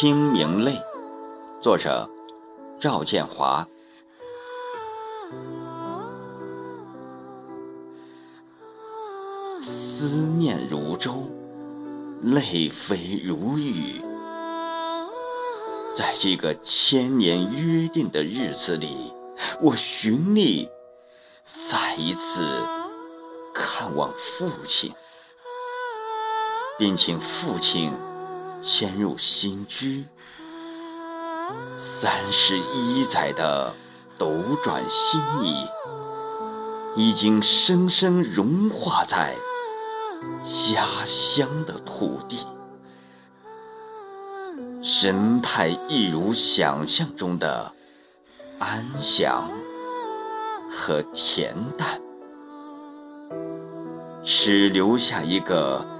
《清明泪》，作者赵建华。思念如舟，泪飞如雨。在这个千年约定的日子里，我寻你，再一次看望父亲，并请父亲。迁入新居，三十一载的斗转星移，已经深深融化在家乡的土地，神态一如想象中的安详和恬淡，只留下一个。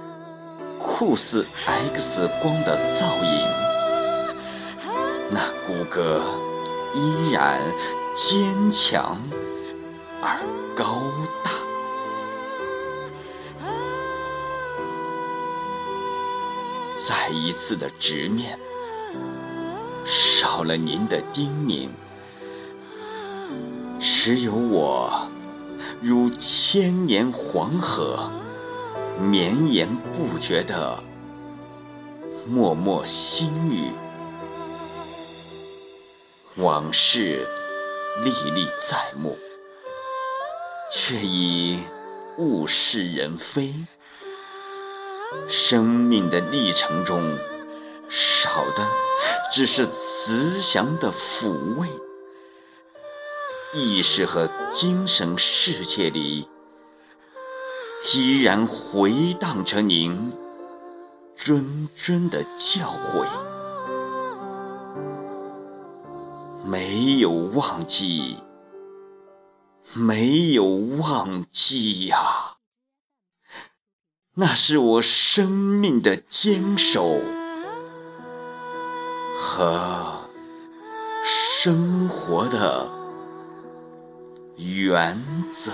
酷似 X 光的造影，那骨骼依然坚强而高大。再一次的直面，少了您的叮咛，只有我如千年黄河。绵延不绝的默默心语，往事历历在目，却已物是人非。生命的历程中，少的只是慈祥的抚慰，意识和精神世界里。依然回荡着您谆谆的教诲，没有忘记，没有忘记呀，那是我生命的坚守和生活的原则。